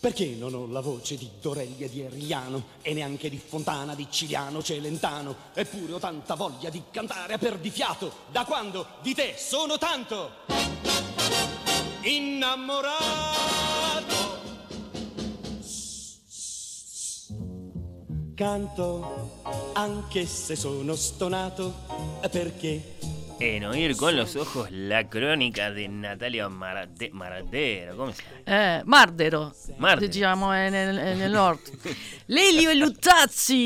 Perché non ho la voce di Dorelli e di Erriano e neanche di Fontana, di Ciliano, Celentano? Eppure ho tanta voglia di cantare a perdifiato. Da quando di te sono tanto innamorato. Canto anche se sono stonato perché En oír con los ojos la crónica de Natalia Marate- Maratero. ¿Cómo se llama? Eh, Mardero, diciamo en el, en el norte. Lelio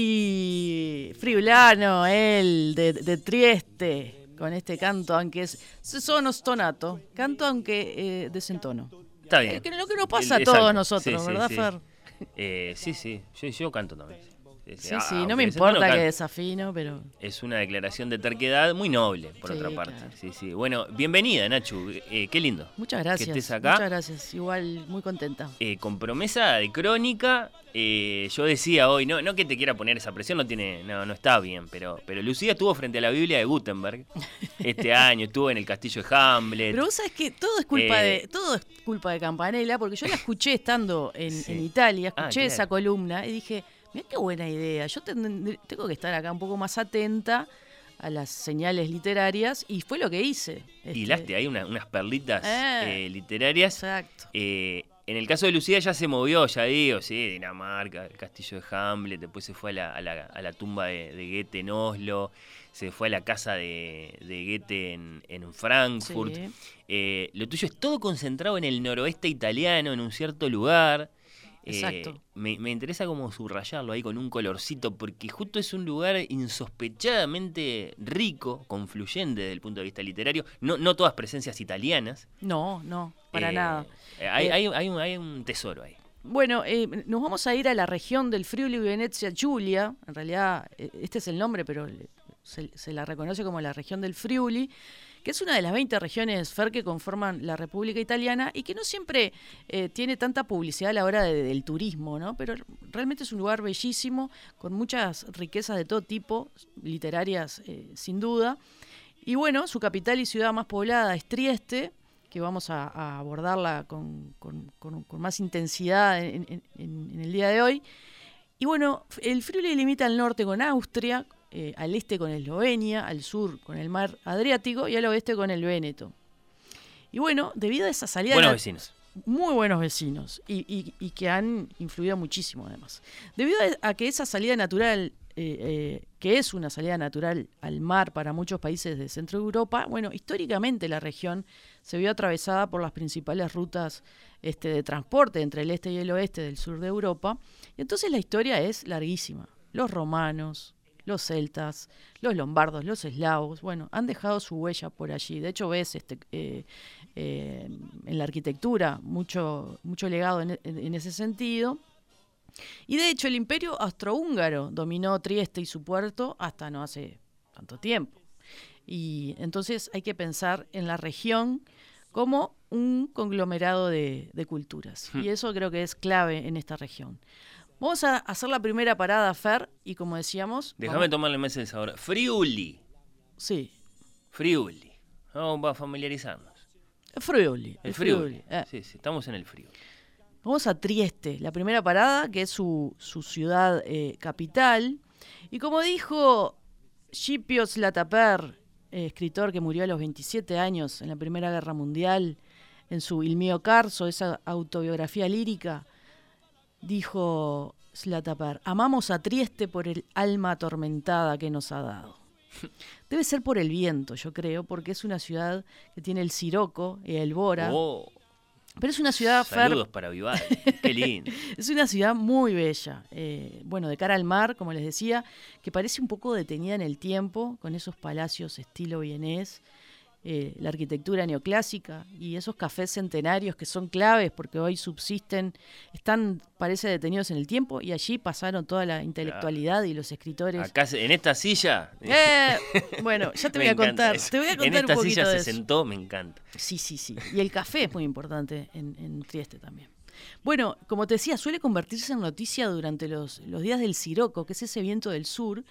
Lutazzi, friulano, él, de, de Trieste, con este canto, aunque es sono stonato, canto aunque eh, desentono. Está bien. Eh, que lo que nos pasa a todos exacto. nosotros, Sí, sí, ¿verdad, sí. Fer? Eh, sí, sí, yo, yo canto también. Sí, Ah, sí, no me importa que desafino, pero... Es una declaración de terquedad muy noble, por Sí, otra parte. claro. Sí, sí. Bueno, bienvenida, Nachu. Eh, qué lindo. Muchas gracias. Que estés acá. Muchas gracias. Igual muy contenta. Eh, con promesa de crónica, eh, yo decía hoy, no, no que te quiera poner esa presión, no tiene, no, no está bien, pero, pero Lucía estuvo frente a la Biblia de Gutenberg este año, estuvo en el castillo de Hamlet. Pero vos sabés que todo es culpa Eh, de todo es culpa de Campanella, porque yo la escuché estando en, Sí. en Italia, Ah, escuché claro. esa columna y dije, mira qué buena idea, yo ten- tengo que estar acá un poco más atenta a las señales literarias y fue lo que hice. Este, Hilaste ahí una- unas perlitas Eh. eh, literarias. Exacto. Eh, en el caso de Lucía ya se movió, ya digo, sí, Dinamarca, el castillo de Hamlet, después se fue a la, a la- a la tumba de, de Goethe en Oslo, se fue a la casa de, de Goethe en, en Frankfurt. Sí. Lo tuyo es todo concentrado en el noroeste italiano, en un cierto lugar. Eh, Exacto. me, me interesa como subrayarlo ahí con un colorcito, porque justo es un lugar insospechadamente rico, confluyente desde el punto de vista literario. No, no todas presencias italianas. No, no, para Eh, nada. Hay, Eh, hay un- hay un, hay un tesoro ahí. Bueno, nos vamos a ir a la región del Friuli Venezia Giulia. En realidad, este es el nombre, pero se la reconoce como la región del Friuli, que es una de las 20 regiones FER que conforman la República Italiana y que no siempre eh, tiene tanta publicidad a la hora de- del turismo, ¿no? Pero realmente es un lugar bellísimo, con muchas riquezas de todo tipo, literarias eh, sin duda. Y bueno, su capital y ciudad más poblada es Trieste, que vamos a, abordarla con, con- con- más intensidad en, en- en- en el día de hoy. Y bueno, el Friuli limita al norte con Austria, eh, al este con Eslovenia, al sur con el mar Adriático y al oeste con el Véneto. Y bueno, debido a esa salida... Buenos vecinos. muy buenos vecinos y, y- y que han influido muchísimo además. Debido a, a que esa salida natural, eh, eh, que es una salida natural al mar para muchos países de Centro Europa, bueno, históricamente la región se vio atravesada por las principales rutas este, de transporte entre el este y el oeste del sur de Europa. Y entonces la historia es larguísima. Los romanos, los celtas, los lombardos, los eslavos, bueno, han dejado su huella por allí. De hecho, ves este, eh, eh, en la arquitectura mucho, mucho legado en, en- ese sentido. Y de hecho, el imperio austrohúngaro dominó Trieste y su puerto hasta no hace tanto tiempo. Y entonces hay que pensar en la región como un conglomerado de, de culturas. Y eso creo que es clave en esta región. Vamos a hacer la primera parada, Fer, y como decíamos... Déjame tomarle más el sabor. Friuli. Sí, Friuli. Vamos a familiarizarnos. Friuli. El Friuli. Friuli, eh. Sí, sí, estamos en el Friuli. Vamos a Trieste, la primera parada, que es su, su ciudad eh, capital. Y como dijo Scipio Slataper, eh, escritor que murió a los 27 años en la Primera Guerra Mundial, en su Il mio Carso, esa autobiografía lírica, dijo Slataper, amamos a Trieste por el alma atormentada que nos ha dado. Debe ser por el viento, yo creo, porque es una ciudad que tiene el Siroco y el Bora. Oh, Pero es una ciudad, Fer, Saludos para Vivaldi. Qué lindo. es una ciudad muy bella. eh, bueno, de cara al mar, como les decía, que parece un poco detenida en el tiempo, con esos palacios estilo vienés, eh, la arquitectura neoclásica y esos cafés centenarios que son claves porque hoy subsisten, están, parece, detenidos en el tiempo y allí pasaron toda la intelectualidad y los escritores. Acá, en esta silla. Eh, bueno, ya te voy a contar. Te voy a contar en esta un poquito silla de se eso. sentó, me encanta. Sí, sí, sí. Y el café es muy importante en, en Trieste también. Bueno, como te decía, suele convertirse en noticia durante los, los días del Siroco, que es ese viento del sur,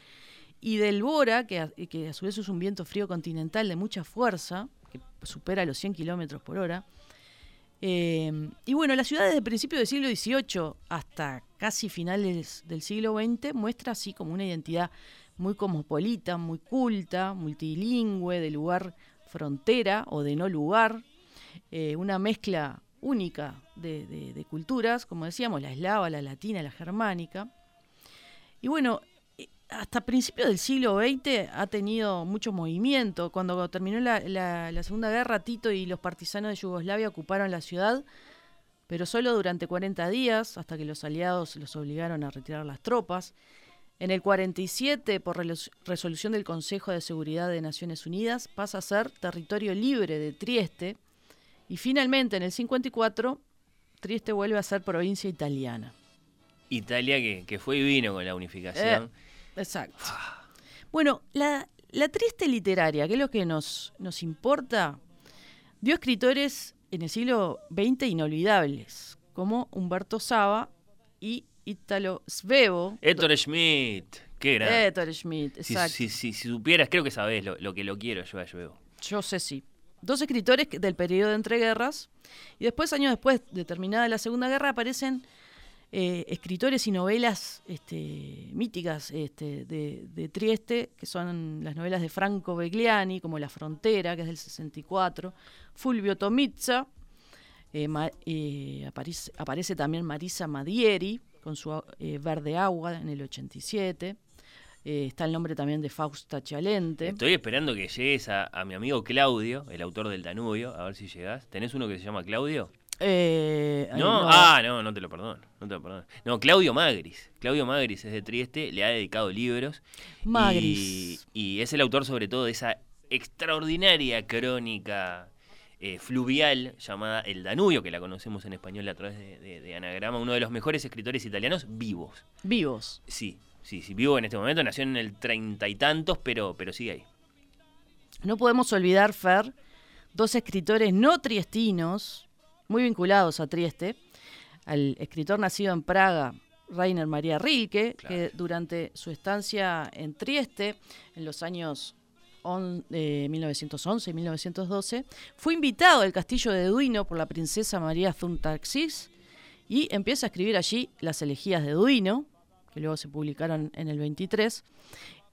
y del Bora, que a, que a su vez es un viento frío continental de mucha fuerza, que supera los 100 kilómetros por hora. Eh, y bueno, la ciudad desde principios del siglo XVIII hasta casi finales del siglo XX muestra así como una identidad muy cosmopolita, muy culta, multilingüe, de lugar frontera o de no lugar, eh, una mezcla única de, de- culturas, como decíamos, la eslava, la latina, la germánica. Y bueno, hasta principios del siglo XX ha tenido mucho movimiento. Cuando terminó la, la- la Segunda Guerra, Tito y los partisanos de Yugoslavia ocuparon la ciudad, pero solo durante 40 días, hasta que los aliados los obligaron a retirar las tropas. En el 47, por resolución del Consejo de Seguridad de Naciones Unidas, pasa a ser territorio libre de Trieste. Y finalmente, en el 54, Trieste vuelve a ser provincia italiana. Italia que, que fue y vino con la unificación. Exacto. Bueno, la, la Trieste literaria, que es lo que nos, nos importa, dio escritores en el siglo XX inolvidables, como Humberto Saba y Italo Svevo. Héctor Schmidt. Qué grande. Ettore Schmidt, exacto. si- si- si supieras, creo que sabés lo, lo que lo quiero yo a Lluevo. Yo sé sí. Dos escritores del periodo de entreguerras. Y después, años después, de terminada la Segunda Guerra, aparecen eh, escritores y novelas este, míticas este, de, Trieste, que son las novelas de Franco Begliani, como La Frontera, que es del 64, Fulvio Tomizza, eh, eh, aparece, también Marisa Madieri, con su Verde Agua en el 87. Eh, está el nombre también de Fausta Chalente. Estoy esperando que llegues a, a mi amigo Claudio, el autor del Danubio, a ver si llegás. ¿Tenés uno que se llama Claudio? Eh, ay, No, ah, no, no te lo perdono, no te lo perdono. No, Claudio Magris. Claudio Magris es de Trieste, le ha dedicado libros. Magris. Y, y es el autor sobre todo de esa extraordinaria crónica eh, fluvial llamada El Danubio, que la conocemos en español a través de, de- de Anagrama, uno de los mejores escritores italianos vivos. Vivos. Sí, sí, sí, vivo en este momento, nació en el treinta y tantos, pero, pero sigue ahí. No podemos olvidar, Fer, dos escritores no triestinos, muy vinculados a Trieste. Al escritor nacido en Praga, Rainer María Rilke, Claro. que durante su estancia en Trieste, en los años on- eh, 1911 y 1912, fue invitado al castillo de Duino por la princesa María Zuntaxis y empieza a escribir allí las elegías de Duino, que luego se publicaron en el 23.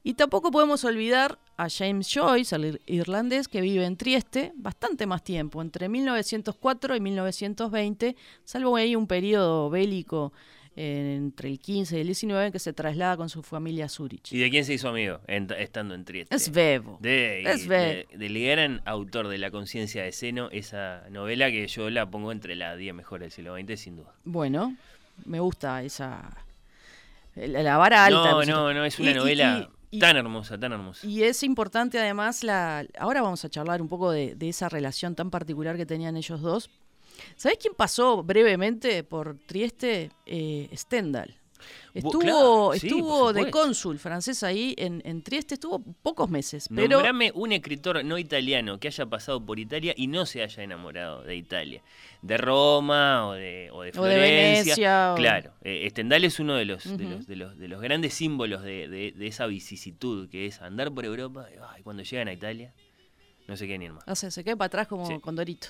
Y tampoco podemos olvidar a James Joyce, ir- irlandés que vive en Trieste bastante más tiempo, entre 1904 y 1920, salvo ahí un periodo bélico eh, entre el 15 y el 19 en que se traslada con su familia a Zurich. ¿Y de quién se hizo amigo en- estando en Trieste? Es Bebo. De, Es y Be- de- del gran autor de La conciencia de Seno, esa novela que yo la pongo entre las 10 mejores del siglo XX, sin duda. Bueno, me gusta esa... La, la vara alta. no, no, no, es una y- novela y- y- tan hermosa, tan hermosa. Y es importante además la. Ahora vamos a charlar un poco de, de esa relación tan particular que tenían ellos dos. ¿Sabés quién pasó brevemente por Trieste? Eh, Stendhal. Estuvo, claro, sí, estuvo de cónsul francés ahí en, en Trieste, estuvo pocos meses, pero Nombrame un escritor no italiano que haya pasado por Italia y no se haya enamorado de Italia. De Roma o de, o de O de Florencia. Venecia, o- Claro, eh, Stendhal es uno de los, de los, de los, de los grandes símbolos de, de- de esa vicisitud que es andar por Europa y ay, cuando llegan a Italia no se quieren ir más. o sea, se cae para atrás como Sí. Condorito.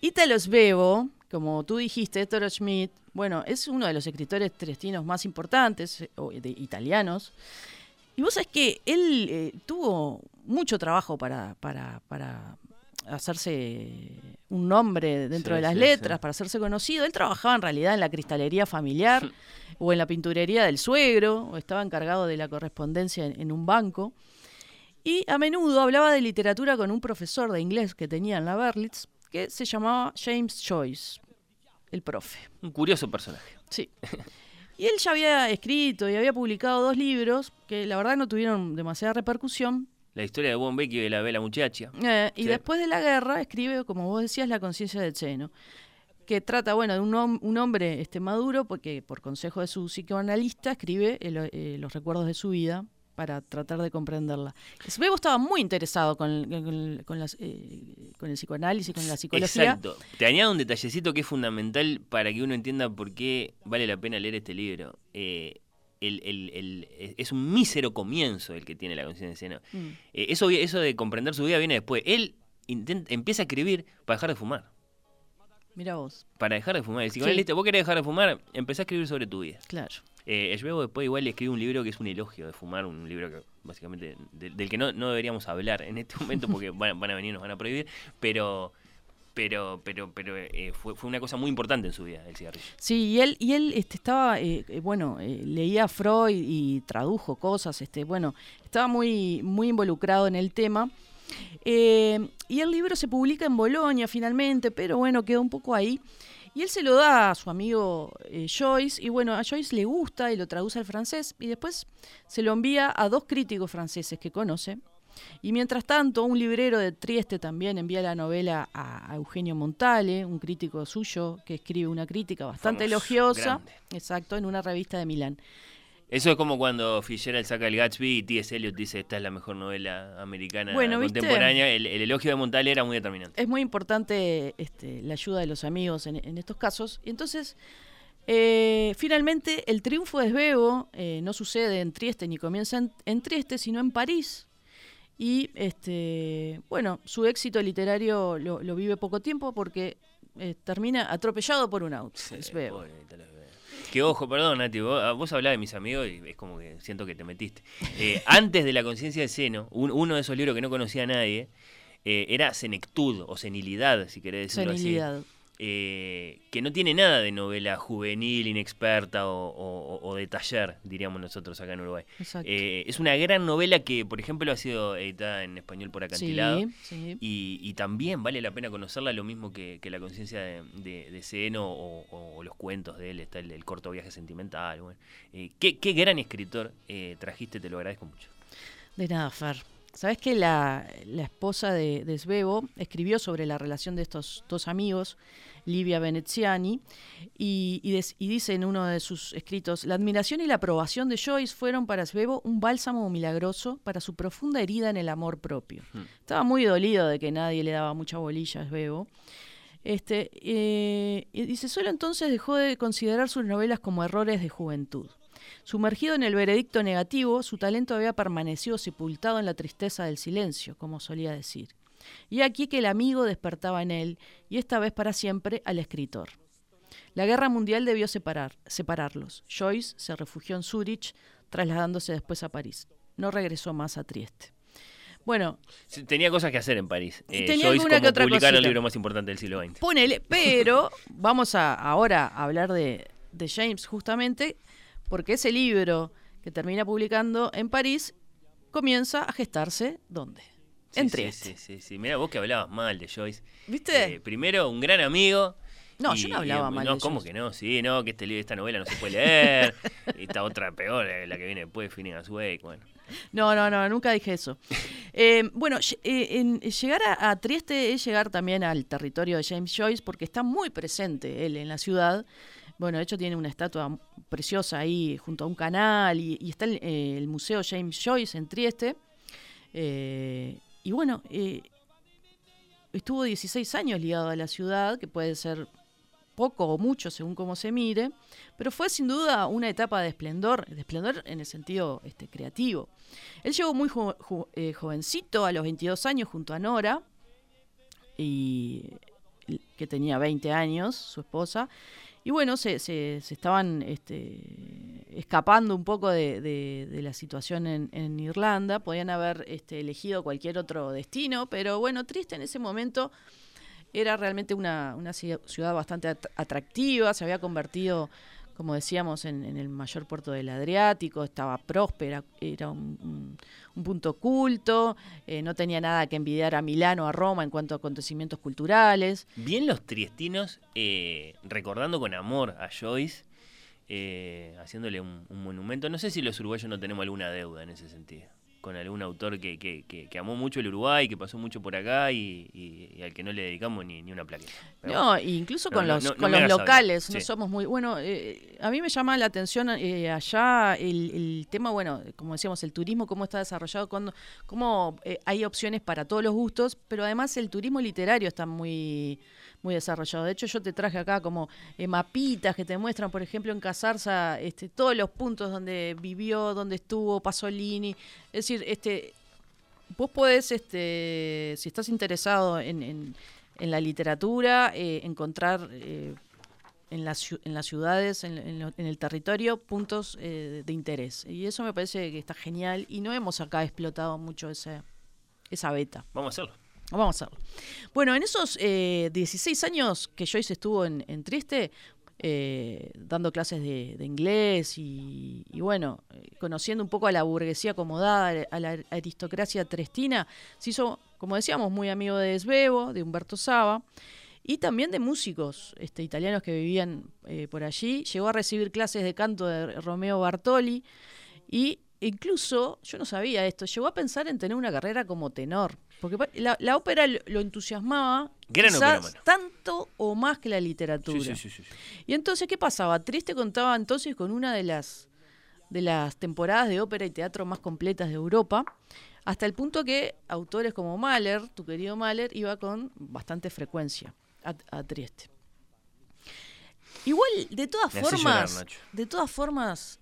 Italo Svevo, como tú dijiste, Ettore Schmidt, bueno, es uno de los escritores triestinos más importantes, eh, o de italianos. Y vos sabés que él eh, tuvo mucho trabajo para, para, para hacerse un nombre dentro Sí, de las sí, letras, sí. para hacerse conocido. Él trabajaba en realidad en la cristalería familiar o en la pinturería del suegro, o estaba encargado de la correspondencia en, en un banco. Y a menudo hablaba de literatura con un profesor de inglés que tenía en la Berlitz, que se llamaba James Joyce, el profe. Un curioso personaje. Sí. Y él ya había escrito y había publicado dos libros que la verdad no tuvieron demasiada repercusión. La historia de Bombeck y de la Bella Muchacha. Eh, y Sí. después de la guerra escribe, como vos decías, La conciencia del seno, que trata, bueno, de un, hom- un hombre este, maduro, porque por consejo de su psicoanalista escribe el- eh, los recuerdos de su vida para tratar de comprenderla. Svevo estaba muy interesado con, con- con las, eh, con el psicoanálisis, con la psicología. Exacto. Te añado un detallecito que es fundamental para que uno entienda por qué vale la pena leer este libro. Eh, el- el- el- es un mísero comienzo el que tiene la conciencia de seno. Mm. Eh, eso, eso de comprender su vida viene después. Él intenta- empieza a escribir para dejar de fumar. Mira vos, Para dejar de fumar. El psicoanalista, vos querés dejar de fumar, empezá a escribir sobre tu vida. claro. Eh, Schwebo después igual le escribe un libro que es un elogio de fumar, un libro que básicamente de- del que no, no deberíamos hablar en este momento porque van, van a venir y nos van a prohibir, pero pero pero pero eh, fue, fue una cosa muy importante en su vida el cigarrillo. Sí, y él, y él este, estaba, eh, eh, bueno, eh, leía Freud y tradujo cosas, este, bueno, estaba muy, muy involucrado en el tema. Y el libro se publica en Bolonia finalmente, pero bueno, quedó un poco ahí. Y él se lo da a su amigo eh, Joyce, y bueno, a Joyce le gusta y lo traduce al francés, y después se lo envía a dos críticos franceses que conoce. Y mientras tanto, un librero de Trieste también envía la novela a, a Eugenio Montale, un crítico suyo que escribe una crítica bastante Famoso, elogiosa, grande. exacto, en una revista de Milán. Eso es como cuando Fitzgerald saca el Gatsby y T.S. Eliot dice esta es la mejor novela americana Bueno, contemporánea. El, el elogio de Montal era muy determinante. Es muy importante este, la ayuda de los amigos en, en estos casos. Y entonces, eh, finalmente, el triunfo de Svevo eh, no sucede en Trieste ni comienza en, en Trieste, sino en París. Y este, bueno, su éxito literario lo, lo vive poco tiempo porque eh, termina atropellado por un auto. Pobre Svevo. Que ojo, perdón, Nati, vos, ah, vos hablás de mis amigos y es como que siento que te metiste. Eh, antes de La conciencia del seno, un- uno de esos libros que no conocía a nadie eh, era Senectud o Senilidad, si querés decirlo Senilidad. así. Eh, que no tiene nada de novela juvenil, inexperta o, o- o de taller, diríamos nosotros acá en Uruguay. Exacto. Eh, es una gran novela que, por ejemplo, ha sido editada en español por Acantilado. Sí, sí. Y, y también vale la pena conocerla, lo mismo que, que la conciencia de, de, de Seno o, los cuentos de él, está el, el corto viaje sentimental. Bueno. Eh, qué, qué gran escritor eh, trajiste, te lo agradezco mucho. De nada, Fer. Sabes que la, la esposa de, de Svevo escribió sobre la relación de estos dos amigos, Livia Veneziani, y, y des- y dice en uno de sus escritos: La admiración y la aprobación de Joyce fueron para Svevo un bálsamo milagroso para su profunda herida en el amor propio. Estaba muy dolido de que nadie le daba mucha bolilla a Svevo. Este, eh, y dice, solo entonces dejó de considerar sus novelas como errores de juventud. Sumergido en el veredicto negativo, su talento había permanecido sepultado en la tristeza del silencio, como solía decir. Y aquí que el amigo despertaba en él, y esta vez para siempre, al escritor. La guerra mundial debió separar, separarlos. Joyce se refugió en Zurich, trasladándose después a París. No regresó más a Trieste. Bueno, Tenía cosas que hacer en París. Eh, Tenía Joyce alguna que como otra publicar el libro más importante del siglo XX. Ponele, pero vamos a ahora a hablar de, de James justamente porque ese libro que termina publicando en París comienza a gestarse ¿dónde? Sí, en sí, Trieste. Sí, sí, sí. Mira, vos que hablabas mal de Joyce. ¿Viste? Eh, primero, un gran amigo. No, y- yo no hablaba y- mal No, de ¿cómo Joyce. que no? Sí, no, que este libro, esta novela no se puede leer. y esta otra peor, eh, la que viene después, Finnegan's Wake. Bueno. No, no, no, nunca dije eso. Eh, bueno, eh, en- llegar a, a Trieste es llegar también al territorio de James Joyce porque está muy presente él en la ciudad. Bueno, de hecho tiene una estatua preciosa ahí junto a un canal y, está el, el Museo James Joyce en Trieste. Eh, y bueno, eh, estuvo 16 años ligado a la ciudad, que puede ser poco o mucho según cómo se mire, pero fue sin duda una etapa de esplendor, de esplendor en el sentido este, creativo. Él llegó muy eh, jovencito, a los 22 años, junto a Nora, y, que tenía 20 años, su esposa, y bueno, se, se- se estaban este, escapando un poco de, de- la situación en, en Irlanda, podían haber este, elegido cualquier otro destino, pero bueno, triste en ese momento. Era realmente una, una ci- ciudad bastante at- atractiva, se había convertido como decíamos, en, en el mayor puerto del Adriático, estaba próspera, era un, un- un punto culto, eh, no tenía nada que envidiar a Milán o a Roma en cuanto a acontecimientos culturales. Bien los triestinos, eh, recordando con amor a Joyce, eh, haciéndole un, un monumento. No sé si los uruguayos no tenemos alguna deuda en ese sentido. Con algún autor que, que- que- que amó mucho el Uruguay, que pasó mucho por acá y, y- y al que no le dedicamos ni, ni una plaqueta. No, incluso No, con no, los, no- con los locales, no somos muy... Bueno, eh, a mí me llama la atención eh, allá el, el tema, bueno, como decíamos, el turismo, cómo está desarrollado, cuando, cómo eh, hay opciones para todos los gustos, pero además el turismo literario está muy muy desarrollado. De hecho, yo te traje acá como eh, mapitas que te muestran, por ejemplo, en Casarza, este, todos los puntos donde vivió, donde estuvo Pasolini. Es decir, este, vos podés, este, si estás interesado en, en- la literatura, eh, encontrar eh, en, las, en las ciudades, en, en el territorio, puntos eh, de interés. Y eso me parece que está genial y no hemos acá explotado mucho ese, esa beta. Vamos a hacerlo. Vamos a hacerlo. Bueno, en esos eh, 16 años que Joyce estuvo en, Trieste, eh, dando clases de, inglés y, bueno, eh, conociendo un poco a la burguesía acomodada, a la aristocracia trestina, se hizo, como decíamos, muy amigo de Svevo, de Humberto Saba, y también de músicos este, italianos que vivían eh, por allí. Llegó a recibir clases de canto de Romeo Bartoli y incluso, yo no sabía esto, llegó a pensar en tener una carrera como tenor. Porque la, la ópera lo, lo entusiasmaba Gran quizás operómano. tanto o más que la literatura. Sí, sí, sí. Y entonces, ¿qué pasaba? Triste contaba entonces con una de las, de las temporadas de ópera y teatro más completas de Europa, hasta el punto que autores como Mahler, tu querido Mahler, iba con bastante frecuencia a, a Trieste. Igual, de todas Me hace llorar, formas, de todas formas,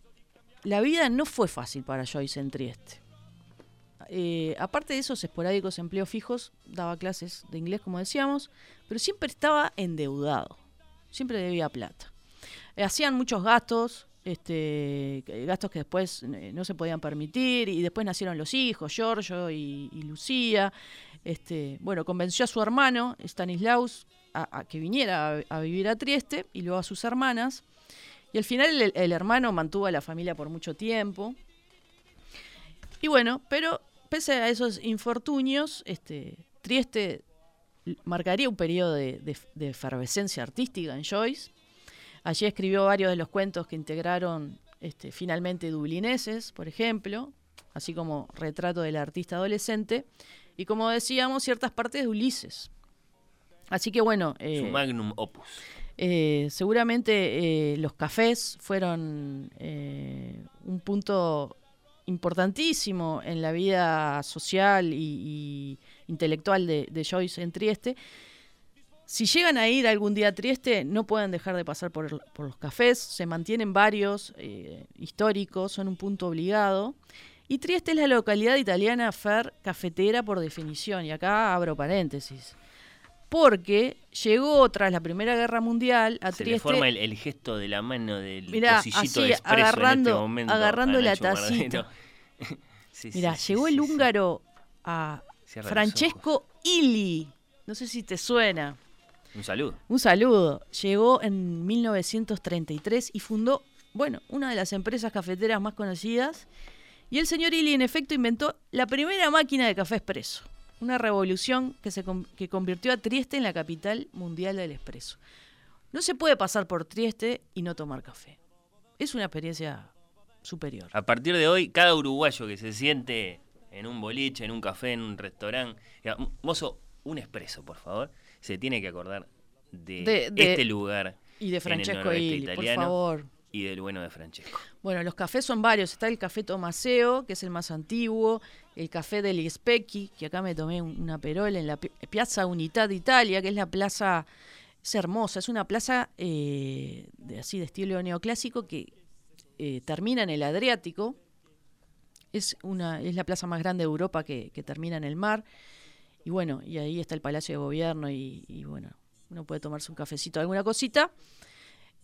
la vida no fue fácil para Joyce en Trieste. Eh, aparte de esos esporádicos empleos fijos, daba clases de inglés, como decíamos, pero siempre estaba endeudado. Siempre debía plata. Eh, hacían muchos gastos, este, gastos que después eh, no se podían permitir, y después nacieron los hijos, Giorgio y, Lucía. Este, bueno, convenció a su hermano, Stanislaus, a, que viniera a, vivir a Trieste, y luego a sus hermanas. Y al final el hermano mantuvo a la familia por mucho tiempo. Y bueno, pero pese a esos infortunios, este, Trieste marcaría un periodo de, de- de efervescencia artística en Joyce. Allí escribió varios de los cuentos que integraron este, finalmente dublineses, por ejemplo, así como Retrato del artista adolescente, y como decíamos, ciertas partes de Ulises. Así que bueno, Su eh, magnum opus. eh, seguramente eh, los cafés fueron un punto importantísimo en la vida social y, intelectual de, Joyce en Trieste. Si llegan a ir algún día a Trieste, no pueden dejar de pasar por, por los cafés. Se mantienen varios eh, históricos, son un punto obligado. Y Trieste es la localidad italiana fer cafetera por definición. Y acá abro paréntesis. Porque llegó tras la Primera Guerra Mundial a Se le Trieste. forma el, el gesto de la mano del Mirá, así, de agarrando- en este momento. agarrando la tacita. Sí, sí, llegó sí, el húngaro a Cierra Francesco Illy. No sé si te suena. Un saludo. Un saludo. Llegó en 1933 y fundó, bueno, una de las empresas cafeteras más conocidas. Y el señor Illy, en efecto, inventó la primera máquina de café expreso. Una revolución que, se, que convirtió a Trieste en la capital mundial del expreso. No se puede pasar por Trieste y no tomar café. Es una experiencia superior. A partir de hoy, cada uruguayo que se siente en un boliche, en un café, en un restaurante, diga, "M- mozo, un expreso, por favor, se tiene que acordar de, De- de- este lugar Y de Francesco Illy, por favor. y del bueno de Francesco. Bueno, los cafés son varios. Está el café Tomaseo, que es el más antiguo, el café degli Specchi, que acá me tomé un- una perola en la pi- Piazza Unità d'Italia, que es la plaza, es hermosa, es una plaza eh, de, así de estilo neoclásico que eh, termina en el Adriático. Es, una, es la plaza más grande de Europa que, que termina en el mar. Y bueno, y ahí está el Palacio de Gobierno y, y bueno, uno puede tomarse un cafecito, alguna cosita.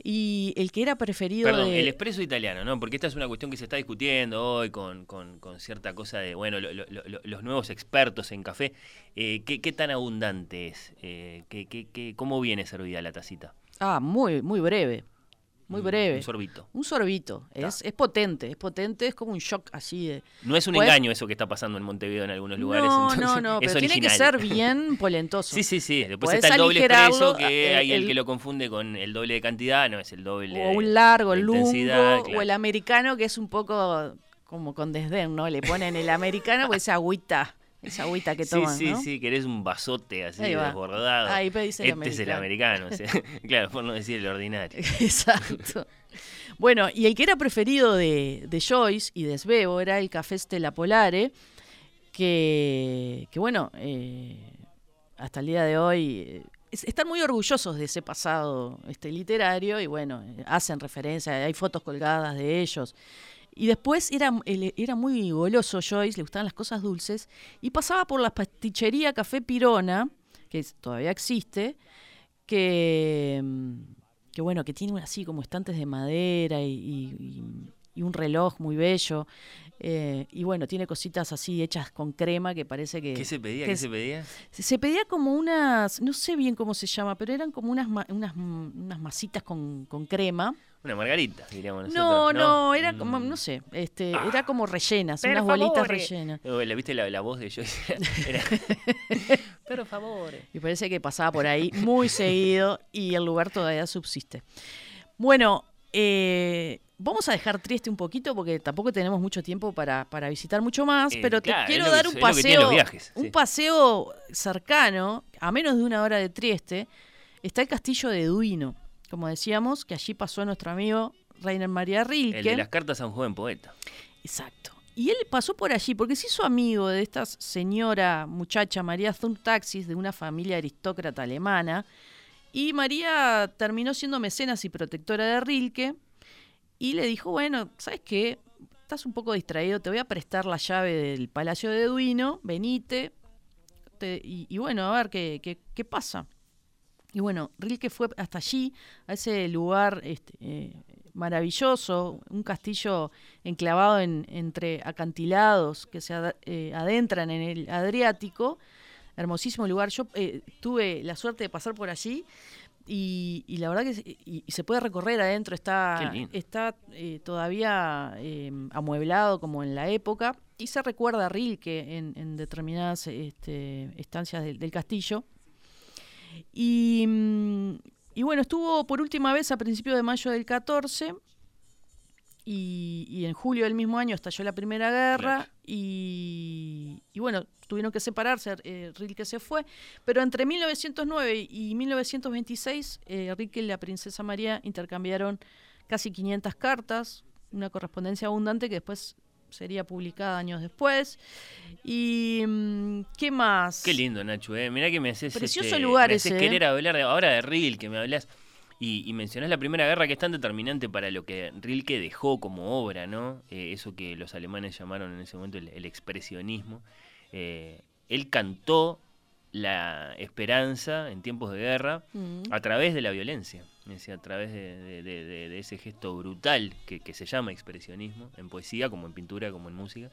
Y el que era preferido Perdón, de... el expreso italiano, ¿no? Porque esta es una cuestión que se está discutiendo hoy con, con- con cierta cosa de, bueno, lo- lo- lo- los nuevos expertos en café. Eh, ¿qué, qué tan abundante es? Eh, ¿qué, qué- qué- ¿Cómo viene servida la tacita? Ah, muy, muy breve. Muy Un- breve. Un sorbito. Un sorbito. Es, es potente, es potente, es como un shock así de... No es un Pues- engaño eso que está pasando en Montevideo en algunos lugares. no, entonces, no, no, pero tiene que ser bien polentoso. Sí, sí, sí. Después Podés está el doble expreso, que eh, hay el, el- que lo confunde con el doble de cantidad, no es el doble O un largo, el lungo, o el americano que es un poco como con desdén, ¿no? Le ponen el americano pues esa agüita, esa agüita que Sí, toman, sí, ¿no? sí, querés un vasote así desbordado. Ahí pedís el este es el americano, o sea, claro, por no decir el ordinario. Exacto. Bueno, y el que era preferido de, de Joyce y de Svevo era el Café Stella Polare, que, que bueno, eh, hasta el día de hoy eh, es- están muy orgullosos de ese pasado este, literario y bueno, eh, hacen referencia, hay fotos colgadas de ellos. Y después era, era muy goloso Joyce, le gustaban las cosas dulces, y pasaba por la pastichería Café Pirona, que todavía existe, que, mm, que bueno, que tiene así como estantes de madera y, y- y un reloj muy bello. eh, y bueno, tiene cositas así hechas con crema que parece que... ¿Qué se pedía? que ¿Qué se pedía? se se pedía como unas, no sé bien cómo se llama, pero eran como unas, unas, mm, unas masitas con, con crema. Una margarita, diríamos No, nosotros. no, era como, Mm. no sé, este, Ah. era como rellenas, unas bolitas rellenas. ¿La viste la, la voz de Joyce? Era... Pero favor. Y parece que pasaba por ahí muy seguido y el lugar todavía subsiste. Bueno, eh, vamos a dejar Trieste un poquito porque tampoco tenemos mucho tiempo para, para visitar mucho más, Eh, pero te claro, quiero dar un es paseo, viajes, un sí. paseo cercano, a menos de una hora de Trieste, está el castillo de Duino, como decíamos, que allí pasó nuestro amigo Rainer María Rilke. El de las cartas a un joven poeta. Exacto. Y él pasó por allí porque se hizo amigo de esta señora muchacha María Zuntaxis de una familia aristócrata alemana. Y María terminó siendo mecenas y protectora de Rilke. Y le dijo, bueno, ¿sabes qué? Estás un poco distraído, te voy a prestar la llave del Palacio de Duino, venite. te- y, y bueno, a ver qué, qué, qué pasa. Y bueno, Rilke fue hasta allí, a ese lugar este, eh, maravilloso, un castillo enclavado en- entre acantilados que se ad- eh, adentran en el Adriático. Hermosísimo lugar. Yo eh, tuve la suerte de pasar por allí y, y la verdad que se- y- y se puede recorrer adentro. Está, está eh, todavía eh, amueblado como en la época y se recuerda a Rilke en, en determinadas este, estancias del- del castillo. Y, mm, y bueno, estuvo por última vez a principios de mayo del 14 y, y en julio del mismo año estalló la Primera Guerra y bueno, tuvieron que separarse, eh, Rilke se fue, pero entre 1909 y 1926 eh, Rilke y la princesa María intercambiaron casi 500 cartas, una correspondencia abundante que después sería publicada años después. Y mm, ¿qué más? Qué lindo, Nacho, eh. Mirá que me haces. Precioso este, lugar me haces ese, querer eh. hablar de- ahora de Rilke, que me hablas. Y, y mencionás la Primera Guerra, que es tan determinante para lo que Rilke dejó como obra, ¿no? Eh, eso que los alemanes llamaron en ese momento el, el expresionismo. Eh, él cantó la esperanza en tiempos de guerra Mm. a través de la violencia, es a través de, de- de- de- de ese gesto brutal que, que se llama expresionismo, en poesía, como en pintura, como en música,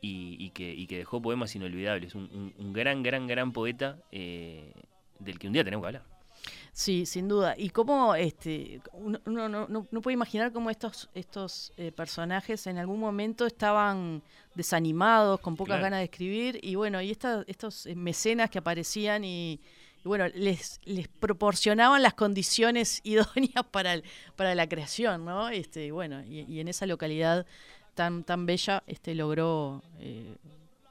y, y que, y que dejó poemas inolvidables. Un, un- un gran, gran, gran poeta eh, del que un día tenemos que hablar. Sí, sin duda. Y cómo este, uno, uno no, no- no puede imaginar cómo estos, estos eh, personajes en algún momento estaban desanimados, con pocas Claro. ganas de escribir, y bueno, y esta- estos eh, mecenas que aparecían y bueno, les, les proporcionaban las condiciones idóneas para, el- para la creación, ¿no? Este, y bueno, y, y en esa localidad tan, tan bella este, logró eh,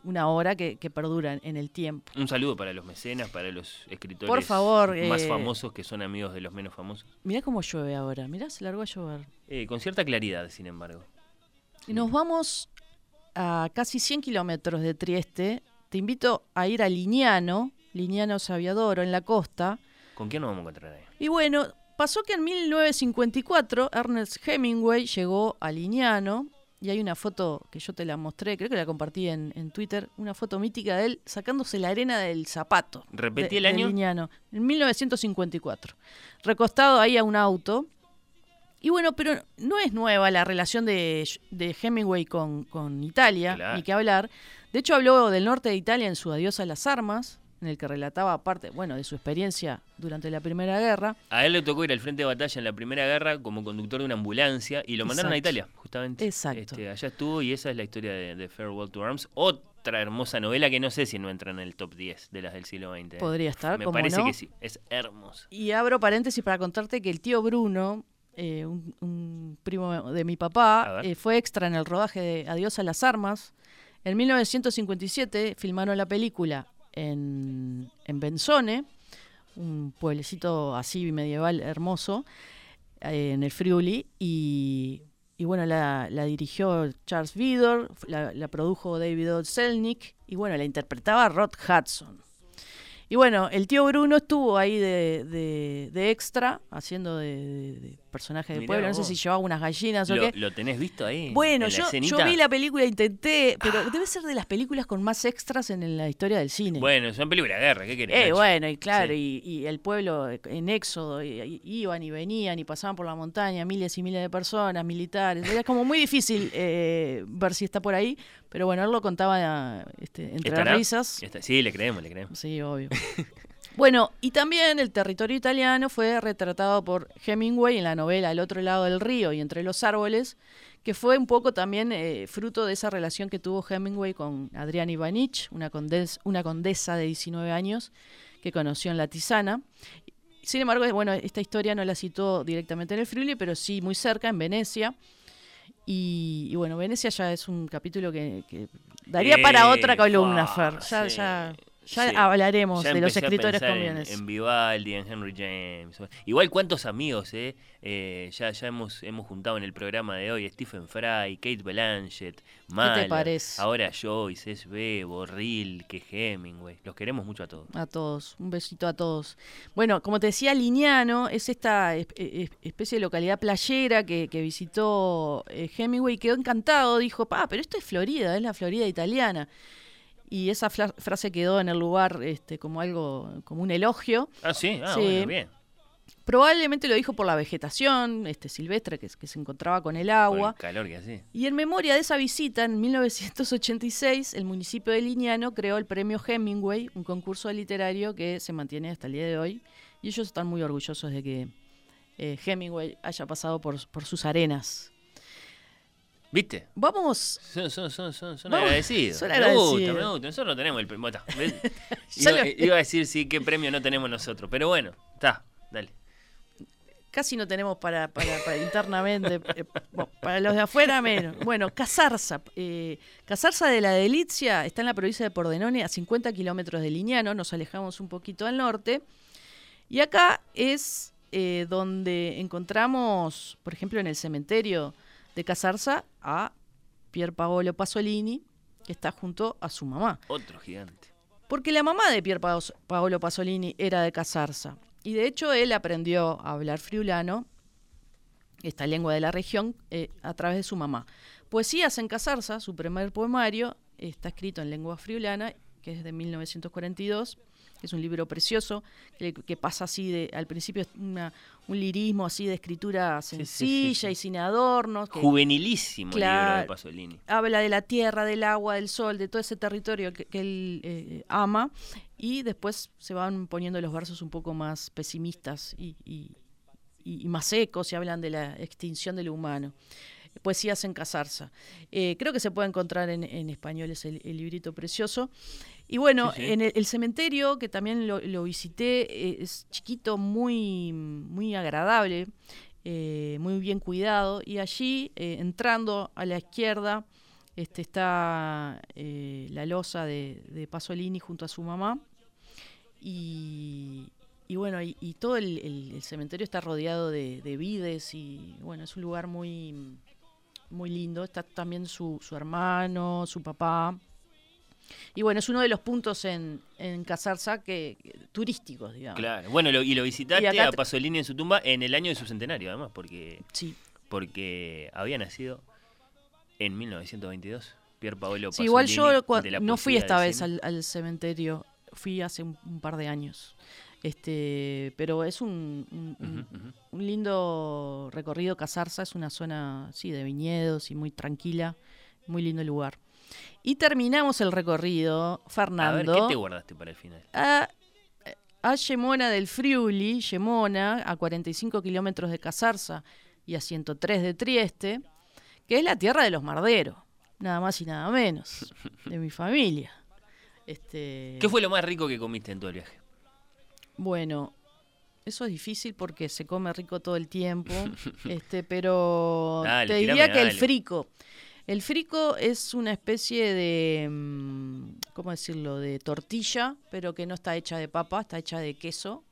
una obra que, que perdura en- en el tiempo. Un saludo para los mecenas, para los escritores Por favor, más eh, famosos que son amigos de los menos famosos. Mirá cómo llueve ahora, mirá, se largó a llover. Eh, con cierta claridad, sin embargo. Y Nos vamos a casi 100 kilómetros de Trieste. Te invito a ir a Liñano, Liñano Saviadoro, en la costa. ¿Con quién nos vamos a encontrar ahí? Y bueno, pasó que en 1954 Ernest Hemingway llegó a Liñano. Y hay una foto que yo te la mostré, creo que la compartí en, en Twitter, una foto mítica de él sacándose la arena del zapato. Repetí de- el año. Liñano, en 1954. Recostado ahí a un auto. Y bueno, pero no es nueva la relación de, de Hemingway con, con Italia, Claro. ni que hablar. De hecho, habló del norte de Italia en su Adiós a las armas, en el que relataba parte, bueno, de su experiencia durante la Primera Guerra. A él le tocó ir al frente de batalla en la Primera Guerra como conductor de una ambulancia y lo mandaron a. Italia, justamente. Exacto. Este, allá estuvo y esa es la historia de, de Farewell to Arms. Otra hermosa novela que no sé si no entra en el top 10 de las del siglo XX. ¿eh? Podría estar, Me ¿cómo parece no? que sí, es hermosa. Y abro paréntesis para contarte que el tío Bruno, eh, un, un primo de mi papá, eh, fue extra en el rodaje de Adiós a las Armas. En 1957 filmaron la película en, en Benzone, un pueblecito así medieval hermoso, eh, en el Friuli, y, y bueno, la, la dirigió Charles Vidor, la, produjo David. Selnick, y bueno, la interpretaba Rod Hudson. Y bueno, el tío Bruno estuvo ahí de, de- de extra, haciendo de, de- de personaje de Mirá pueblo. No sé si llevaba unas gallinas o ¿Lo, qué. lo tenés visto ahí? Bueno, yo, vi la película, intenté, pero debe ser de las películas con más extras en, la historia del cine. Bueno, son películas de guerra, ¿qué querés? Eh, Nacho? bueno, y claro, Sí. y, y el pueblo en éxodo, y- y- iban y venían y pasaban por la montaña, miles y miles de personas, militares. Era como muy difícil eh, ver si está por ahí, pero bueno, él lo contaba este, entre ¿Estará? las risas. Está- Sí, le creemos, le creemos. Sí, obvio. bueno, y también el territorio italiano fue retratado por Hemingway en la novela El otro lado del río y entre los árboles, que fue un poco también eh, fruto de esa relación que tuvo Hemingway con Adriana Ivanich, una, condes- una condesa de 19 años que conoció en la Tisana. Sin embargo, bueno, esta historia no la citó directamente en el Friuli, pero sí muy cerca, en Venecia. Y, y bueno, Venecia ya es un capítulo que, que daría para Eh, otra columna, Fer. Ya, sí, ya, ya sí. hablaremos Ya de los a escritores pensar comunes. En, en Vivaldi, en Henry James. Igual cuántos amigos, ¿eh? Eh, ya ya hemos, hemos juntado en el programa de hoy Stephen Fry, Kate Blanchett, parece? ahora Joyce, S. Bebo, Rilke, Hemingway. Los queremos mucho a todos. A todos, un besito a todos. Bueno, como te decía, Lignano es esta es- es- especie de localidad playera que, que visitó eh, Hemingway. Quedó encantado, dijo, pa, pero esto es Florida, es la Florida italiana. Y esa frase quedó en el lugar este, como algo, como un elogio. Ah, sí, ah, Sí. bueno, bien. Probablemente lo dijo por la vegetación este, silvestre que, que se encontraba con el Por agua. el calor que hace. Y en memoria de esa visita, en 1986, el municipio de Lignano creó el premio Hemingway, un concurso literario que se mantiene hasta el día de hoy. Y ellos están muy orgullosos de que eh, Hemingway haya pasado por, por sus arenas. ¿Viste? Vamos. Son, son, son, son, son Vamos, agradecidos. son Me gusta, agradecidos. me gusta. Nosotros no tenemos el premio. Iba, lo- iba a decir sí qué premio no tenemos nosotros. Pero bueno, está, dale. Casi no tenemos para, para, para internamente, eh, bueno, para los de afuera menos. Bueno, Casarza. Eh, Casarza de la Delicia está en la provincia de Pordenone, a 50 kilómetros de Lignano, nos alejamos un poquito al norte. Y acá es eh, donde encontramos, por ejemplo, en el cementerio de Casarza, a Pier Paolo Pasolini, que está junto a su mamá. Otro gigante. Porque la mamá de Pier Paolo Pasolini era de Casarza. Y de hecho él aprendió a hablar friulano, esta lengua de la región, eh, a través de su mamá. Poesías en Casarza, su primer poemario, está escrito en lengua friulana, que es de 1942, que es un libro precioso, que, que pasa así de, al principio es una- un lirismo así de escritura sí, sí, sencilla sí. y sin adornos. que- Juvenilísimo el libro de. Pasolini. habla de la tierra, del agua, del sol, de todo ese territorio que, que él eh, ama, y después se van poniendo los versos un poco más pesimistas y, y- y- y más secos y hablan de la extinción del humano. Poesías en Casarza. Eh, creo que se puede encontrar en, en español, es el, el librito precioso. Y bueno, Sí, sí. en el, el cementerio, que también lo, lo visité, eh, es chiquito, muy, muy agradable, eh, muy bien cuidado. Y allí, eh, entrando a la izquierda, este, está eh, la losa de, de Pasolini junto a su mamá. Y, y bueno, y, y todo el, el- el cementerio está rodeado de, de vides y bueno, es un lugar muy, muy lindo. Está también su, su hermano, su papá. Y bueno, es uno de los puntos en, en Casarza que, turísticos, digamos. Claro. Bueno, lo- y lo visitaste Y a Pasolini en su tumba en el año de su centenario, además, porque, Sí. porque había nacido en 1922. Pier Paolo Sí, Pasolini. igual yo cua- de la no fui esta vez al, al cementerio, fui hace un, un par de años. Este, pero es un, un- un lindo recorrido. Casarza es una zona sí, de viñedos y muy tranquila, muy lindo lugar. Y terminamos el recorrido, A Fernando. ver, ¿qué te guardaste para el final? a, a Yemona del Friuli, Yemona, a 45 kilómetros de Casarza y a 103 de Trieste, que es la tierra de los marderos, nada más y nada menos, de mi familia. Este, ¿Qué fue lo más rico que comiste en todo el viaje? Bueno, eso es difícil porque se come rico todo el tiempo, este, pero Dale, te tirame diría que el frico. El frico es una especie de, mm, ¿cómo decirlo?, de tortilla, pero que no está hecha de papa, está hecha de queso,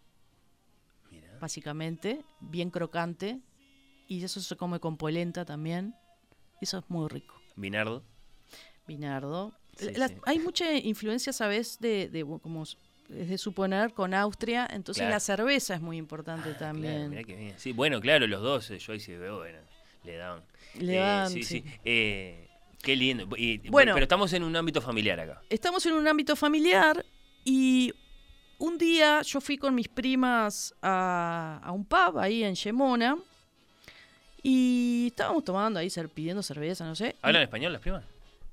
básicamente, bien crocante, y eso se come con polenta también. Eso es muy rico. Vinardo. Vinardo. Sí, La- sí. Hay mucha influencia, ¿sabes? De, de como es de suponer con Austria, entonces Claro. la cerveza es muy importante Claro, también. mirá qué bien. Sí, bueno, claro, los dos, eh, Joyce y Bebo, bueno, le daban. Le Eh, dan, sí, sí. sí. Eh, qué lindo. Bueno. pero estamos en un ámbito familiar acá. Estamos en un ámbito familiar y un día yo fui con mis primas a, a un pub ahí en Yemona y estábamos tomando ahí, pidiendo cerveza, no sé. y- ¿Hablan español las primas?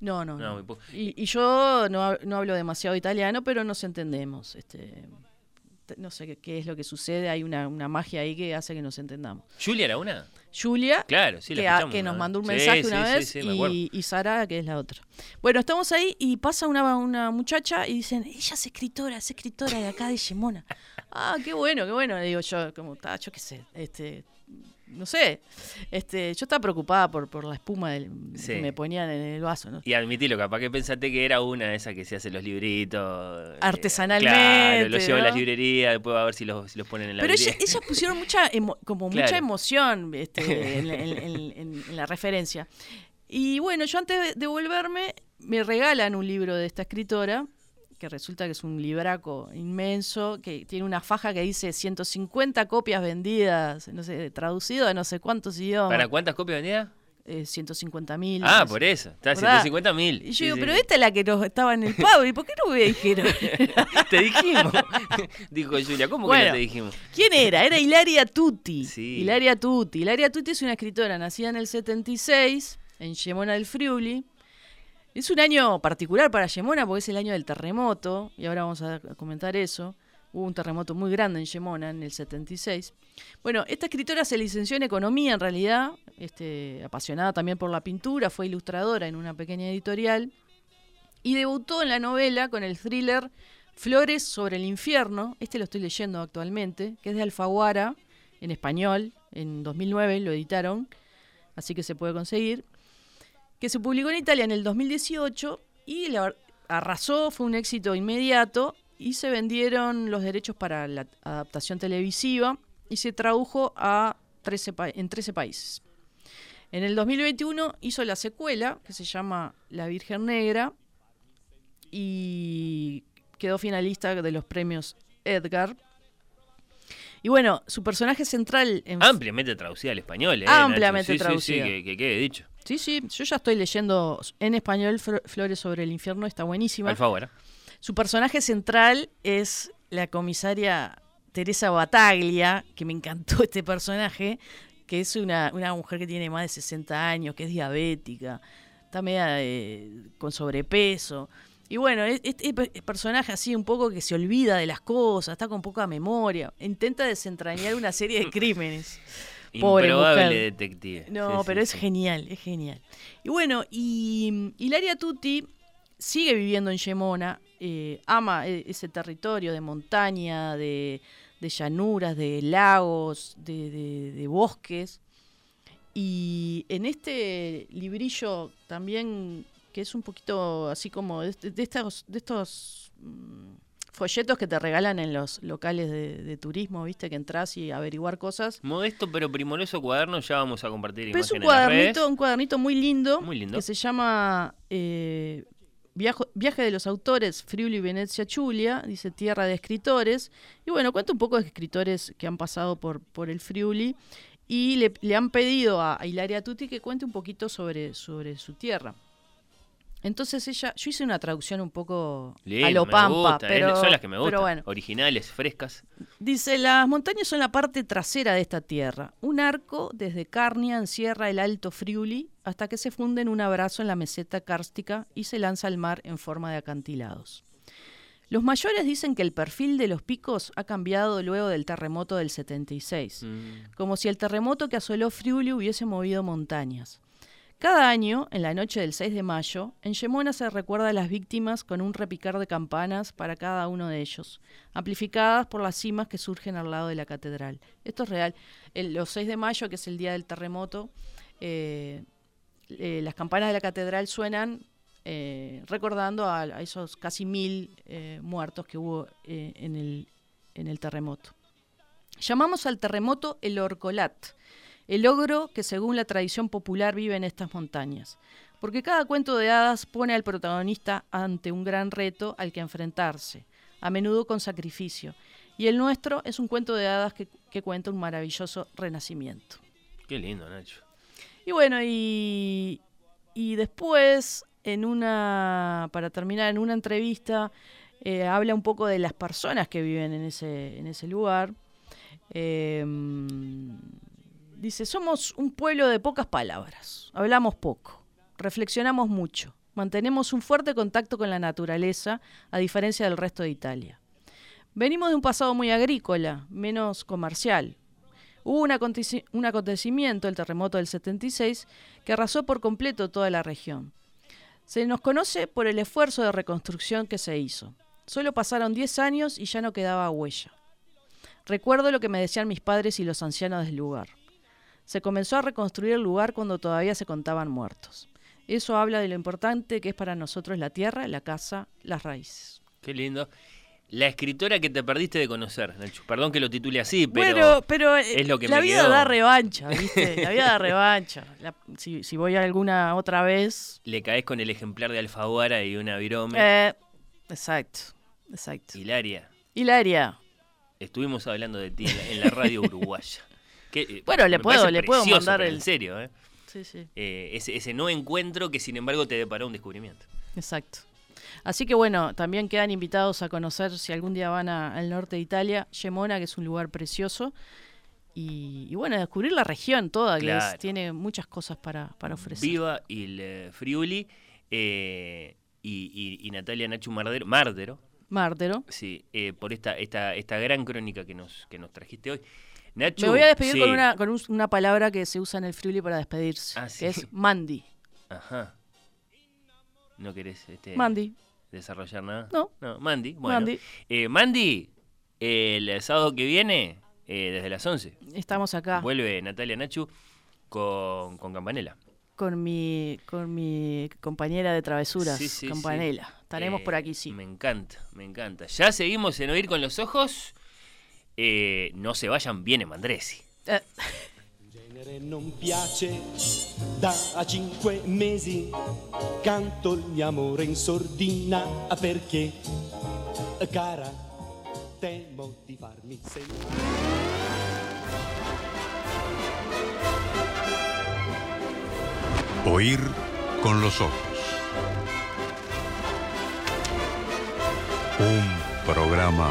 No, no, No, no. muy poco. Y, y yo no, no hablo demasiado italiano, pero nos entendemos. Este, te- no sé qué, es lo que sucede, hay una, una magia ahí que hace que nos entendamos. ¿Julia era una? Julia, Claro, sí, la que, escuchamos nos mandó un mensaje sí, una sí, vez sí, y, y Sara, que es la otra. Bueno, estamos ahí y pasa una, una muchacha y dicen, ella es escritora, es escritora de acá de Yemona. ah, qué bueno, qué bueno. Le digo yo, como está, yo qué sé, este, no sé. Este, yo estaba preocupada por, por la espuma del, Sí. que me ponían en el vaso, ¿no? Y admitilo, capaz que pensaste que era una de esas que se hace los libritos. eh, Artesanalmente, claro, los lleva a ¿no? las librerías, después va a ver si los, si los ponen en la Pero vidriera. ellas pusieron mucha emo- como mucha emoción este, en, en- en- en- en la referencia. Y bueno, yo antes de volverme, me regalan un libro de esta escritora, que resulta que es un libraco inmenso, que tiene una faja que dice 150 copias vendidas, no sé, traducido a no sé cuántos idiomas. ¿Para cuántas copias vendía? Eh, 150 mil. Ah, por eso. Está a ¿Verdad? 150 mil. Y yo digo, pero esta es la que nos estaba en el pavo, ¿y por qué no me dijeron? Te dijimos. Dijo Julia, ¿cómo que no te dijimos? ¿Quién era? Era Hilaria Tutti. Sí. Hilaria Tutti. Hilaria Tutti es una escritora nacida en el 76 en Yemona del Friuli. Es un año particular para Yemona porque es el año del terremoto, y ahora vamos a comentar eso. Hubo un terremoto muy grande en Yemona en el 76. Bueno, esta escritora se licenció en economía en realidad, este, apasionada también por la pintura, fue ilustradora en una pequeña editorial y debutó en la novela con el thriller Flores sobre el infierno, este lo estoy leyendo actualmente, que es de Alfaguara, en español, en 2009 lo editaron, así que se puede conseguir, que se publicó en Italia en el 2018 y la- arrasó, fue un éxito inmediato y se vendieron los derechos para la adaptación televisiva y se tradujo a 13 pa- en 13 países. En el 2021 hizo la secuela, que se llama La Virgen Negra, y quedó finalista de los premios Edgar. Y bueno, su personaje central en Ampliamente traducida al español, ¿eh? Ampliamente? Sí, sí, traducida. Sí, que, que quede dicho. Sí, sí, yo ya estoy leyendo en español Flores sobre el infierno, está buenísima. Alfaguara. Su personaje central es la comisaria Teresa Bataglia, que me encantó este personaje, que es una, una mujer que tiene más de 60 años, que es diabética, está media eh, con sobrepeso. Y bueno, es- este pe- personaje así un poco que se olvida de las cosas, está con poca memoria, intenta desentrañar una serie de crímenes. Pobre Improbable mujer. detective. No, Sí, sí, pero es sí. genial, es genial. Y bueno, y Hilaria Tutti sigue viviendo en Yemona, eh, ama eh, ese territorio de montaña, de, de llanuras, de lagos, de, de- de bosques. Y en este librillo también, que es un poquito así como de, de estos, de estos mm, folletos que te regalan en los locales de, de turismo, viste, que entras y averiguar cosas. Modesto pero primoroso cuaderno, ya vamos a compartir Pero es un cuadernito, un cuadernito muy lindo, Muy lindo. que se llama eh, Viajo- Viaje de los autores Friuli, Venecia, Giulia, dice Tierra de Escritores. Y bueno, cuenta un poco de escritores que han pasado por, por el Friuli y le, le han pedido a, a Hilaria Tutti que cuente un poquito sobre, sobre su tierra. Entonces ella, yo hice una traducción un poco Lindo, a lo me pampa, gusta, eh, pero, son las que me pero gustan. bueno. Originales, frescas. Dice, las montañas son la parte trasera de esta tierra. Un arco desde Carnia encierra el alto Friuli hasta que se funde en un abrazo en la meseta kárstica y se lanza al mar en forma de acantilados. Los mayores dicen que el perfil de los picos ha cambiado luego del terremoto del 76, Mm. como si el terremoto que asoló Friuli hubiese movido montañas. Cada año, en la noche del 6 de mayo, en Yemona se recuerda a las víctimas con un repicar de campanas para cada uno de ellos, amplificadas por las cimas que surgen al lado de la catedral. Esto es real. El, los 6 de mayo, que es el día del terremoto, eh, eh, las campanas de la catedral suenan eh, recordando a, esos casi mil muertos que hubo en, el, en el terremoto. Llamamos al terremoto el Orcolat, el ogro que según la tradición popular vive en estas montañas, porque cada cuento de hadas pone al protagonista ante un gran reto al que enfrentarse, a menudo con sacrificio, y el nuestro es un cuento de hadas que, que cuenta un maravilloso renacimiento. Qué lindo, Nacho. Y bueno, y, y después, en una, para terminar, en una entrevista, eh, habla un poco de las personas que viven en ese, en ese lugar. Eh, dice, somos un pueblo de pocas palabras, hablamos poco, reflexionamos mucho, mantenemos un fuerte contacto con la naturaleza, a diferencia del resto de Italia. Venimos de un pasado muy agrícola, menos comercial. Hubo un, aconteci- un acontecimiento, el terremoto del 76, que arrasó por completo toda la región. Se nos conoce por el esfuerzo de reconstrucción que se hizo. Solo pasaron 10 años y ya no quedaba huella. Recuerdo lo que me decían mis padres y los ancianos del lugar. Se comenzó a reconstruir el lugar cuando todavía se contaban muertos. Eso habla de lo importante que es para nosotros la tierra, la casa, las raíces. Qué lindo. La escritora que te perdiste de conocer, Nacho. Perdón que lo titule así, pero. bueno, pero eh, es lo que la me vida quedó. da revancha, ¿viste? La vida da revancha. La- si, si voy a alguna otra vez. Le caes con el ejemplar de Alfaguara y una virome. eh, exacto, exacto. Hilaria, Hilaria. estuvimos hablando de ti en la, en la radio uruguaya. Que, eh, Bueno, le puedo- le puedo mandar el- En serio, ¿eh? Sí, sí, Eh, ese, ese no encuentro que sin embargo te deparó un descubrimiento. exacto. Así que bueno, también quedan invitados a conocer, si algún día van a- al norte de Italia, Gemona, que es un lugar precioso. Y, y bueno, descubrir la región toda, que es- tiene muchas cosas para, para ofrecer. Viva il eh, Friuli eh, y, y- y Natalia Nacho Mardero, Mardero, sí, eh, por esta, esta, esta gran crónica que nos, que nos trajiste hoy. Nacho, Me voy a despedir sí. con, una, con un- una palabra que se usa en el Friuli para despedirse, Ah, que es Mandi. Ajá. ¿No querés este, Mandi. desarrollar nada? No. No, Mandy. Bueno. Mandy. Eh, Mandy, el sábado que viene, eh, desde las 11, Estamos acá vuelve Natalia Nachu con, con Campanella. con mi con mi compañera de travesuras, Sí, sí. Estaremos Eh, por aquí, sí. Me encanta, me encanta. Ya seguimos en Oír con los Ojos. Eh, no se vayan, viene Mandresi. Eh, genere non piace da cinque mesi canto il mio amore in sordina perché cara temo di farmi sentire Oír con los ojos. Un programa